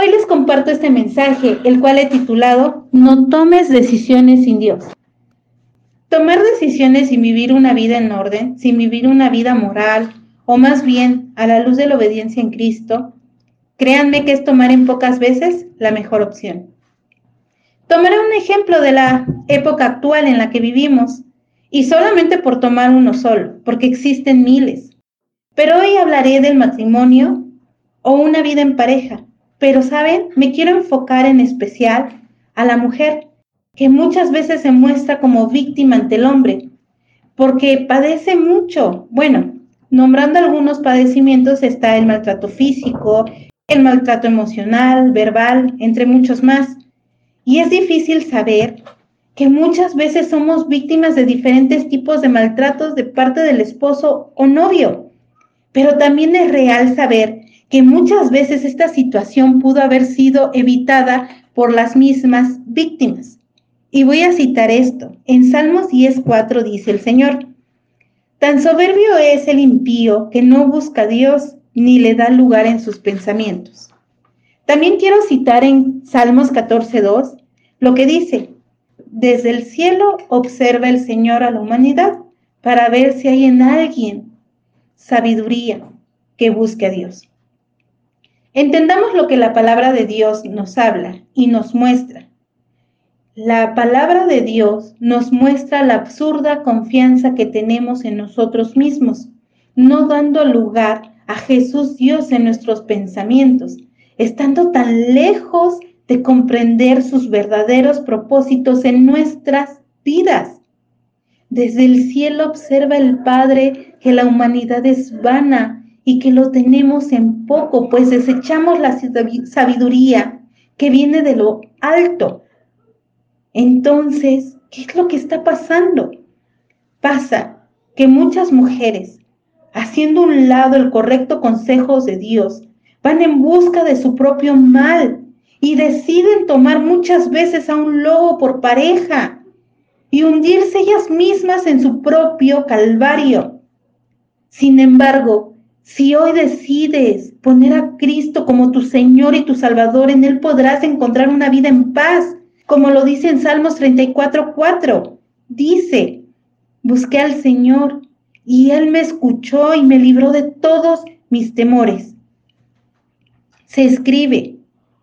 Hoy les comparto este mensaje, el cual he titulado No tomes decisiones sin Dios. Tomar decisiones sin vivir una vida en orden, sin vivir una vida moral, o más bien a la luz de la obediencia en Cristo, créanme que es tomar en pocas veces la mejor opción. Tomaré un ejemplo de la época actual en la que vivimos, y solamente por tomar uno solo, porque existen miles. Pero hoy hablaré del matrimonio o una vida en pareja, pero, ¿saben? Me quiero enfocar en especial a la mujer, que muchas veces se muestra como víctima ante el hombre, porque padece mucho. Bueno, nombrando algunos padecimientos está el maltrato físico, el maltrato emocional, verbal, entre muchos más. Y es difícil saber que muchas veces somos víctimas de diferentes tipos de maltratos de parte del esposo o novio. Pero también es real saber que muchas veces esta situación pudo haber sido evitada por las mismas víctimas. Y voy a citar esto. En Salmos 10.4 dice el Señor, Tan soberbio es el impío que no busca a Dios ni le da lugar en sus pensamientos. También quiero citar en Salmos 14.2 lo que dice, Desde el cielo observa el Señor a la humanidad para ver si hay en alguien sabiduría que busque a Dios. Entendamos lo que la palabra de Dios nos habla y nos muestra. La palabra de Dios nos muestra la absurda confianza que tenemos en nosotros mismos, no dando lugar a Jesús Dios en nuestros pensamientos, estando tan lejos de comprender sus verdaderos propósitos en nuestras vidas. Desde el cielo observa el Padre que la humanidad es vana y que lo tenemos en poco, pues desechamos la sabiduría que viene de lo alto. Entonces, ¿qué es lo que está pasando? Pasa que muchas mujeres, haciendo un lado el correcto consejo de Dios, van en busca de su propio mal y deciden tomar muchas veces a un lobo por pareja y hundirse ellas mismas en su propio calvario. Sin embargo, si hoy decides poner a Cristo como tu Señor y tu Salvador, en Él podrás encontrar una vida en paz, como lo dice en Salmos 34, 4. Dice, busqué al Señor y Él me escuchó y me libró de todos mis temores. Se escribe,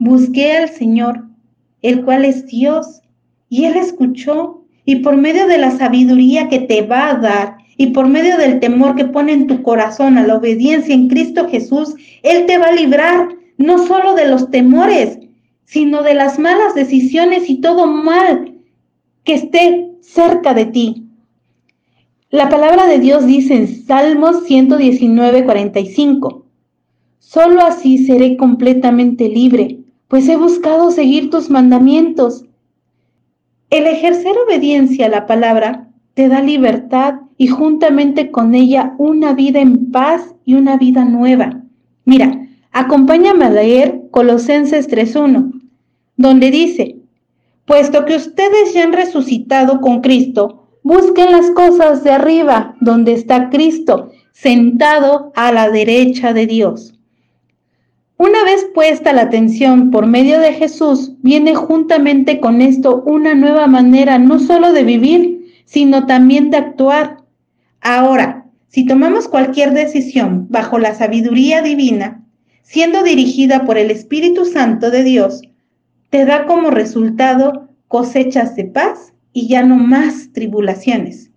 busqué al Señor, el cual es Dios, y Él escuchó, y por medio de la sabiduría que te va a dar y por medio del temor que pone en tu corazón a la obediencia en Cristo Jesús, Él te va a librar no solo de los temores, sino de las malas decisiones y todo mal que esté cerca de ti. La palabra de Dios dice en Salmos 119, 45, Solo así seré completamente libre, pues he buscado seguir tus mandamientos. El ejercer obediencia a la palabra te da libertad y juntamente con ella una vida en paz y una vida nueva. Mira, acompáñame a leer Colosenses 3.1, donde dice, puesto que ustedes ya han resucitado con Cristo, busquen las cosas de arriba, donde está Cristo, sentado a la derecha de Dios. Una vez puesta la atención por medio de Jesús, viene juntamente con esto una nueva manera no solo de vivir, sino también de actuar. Ahora, si tomamos cualquier decisión bajo la sabiduría divina, siendo dirigida por el Espíritu Santo de Dios, te da como resultado cosechas de paz y ya no más tribulaciones.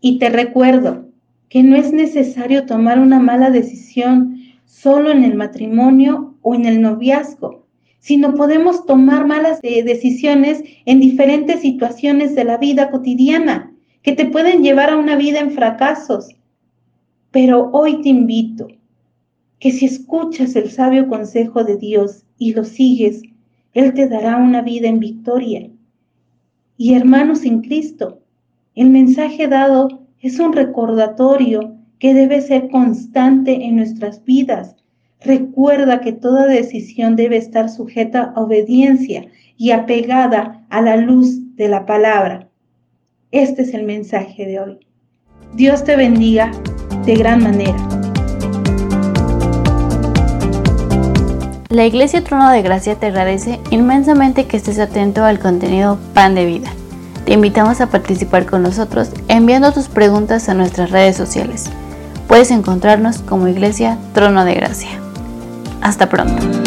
Y te recuerdo que no es necesario tomar una mala decisión solo en el matrimonio o en el noviazgo sino podemos tomar malas eh, decisiones en diferentes situaciones de la vida cotidiana que te pueden llevar a una vida en fracasos. Pero hoy te invito que si escuchas el sabio consejo de Dios y lo sigues, Él te dará una vida en victoria. Y hermanos en Cristo, el mensaje dado es un recordatorio que debe ser constante en nuestras vidas. Recuerda que toda decisión debe estar sujeta a obediencia y apegada a la luz de la palabra. Este es el mensaje de hoy. Dios te bendiga de gran manera. La Iglesia Trono de Gracia te agradece inmensamente que estés atento al contenido Pan de Vida. Te invitamos a participar con nosotros enviando tus preguntas a nuestras redes sociales. Puedes encontrarnos como Iglesia Trono de Gracia. Hasta pronto.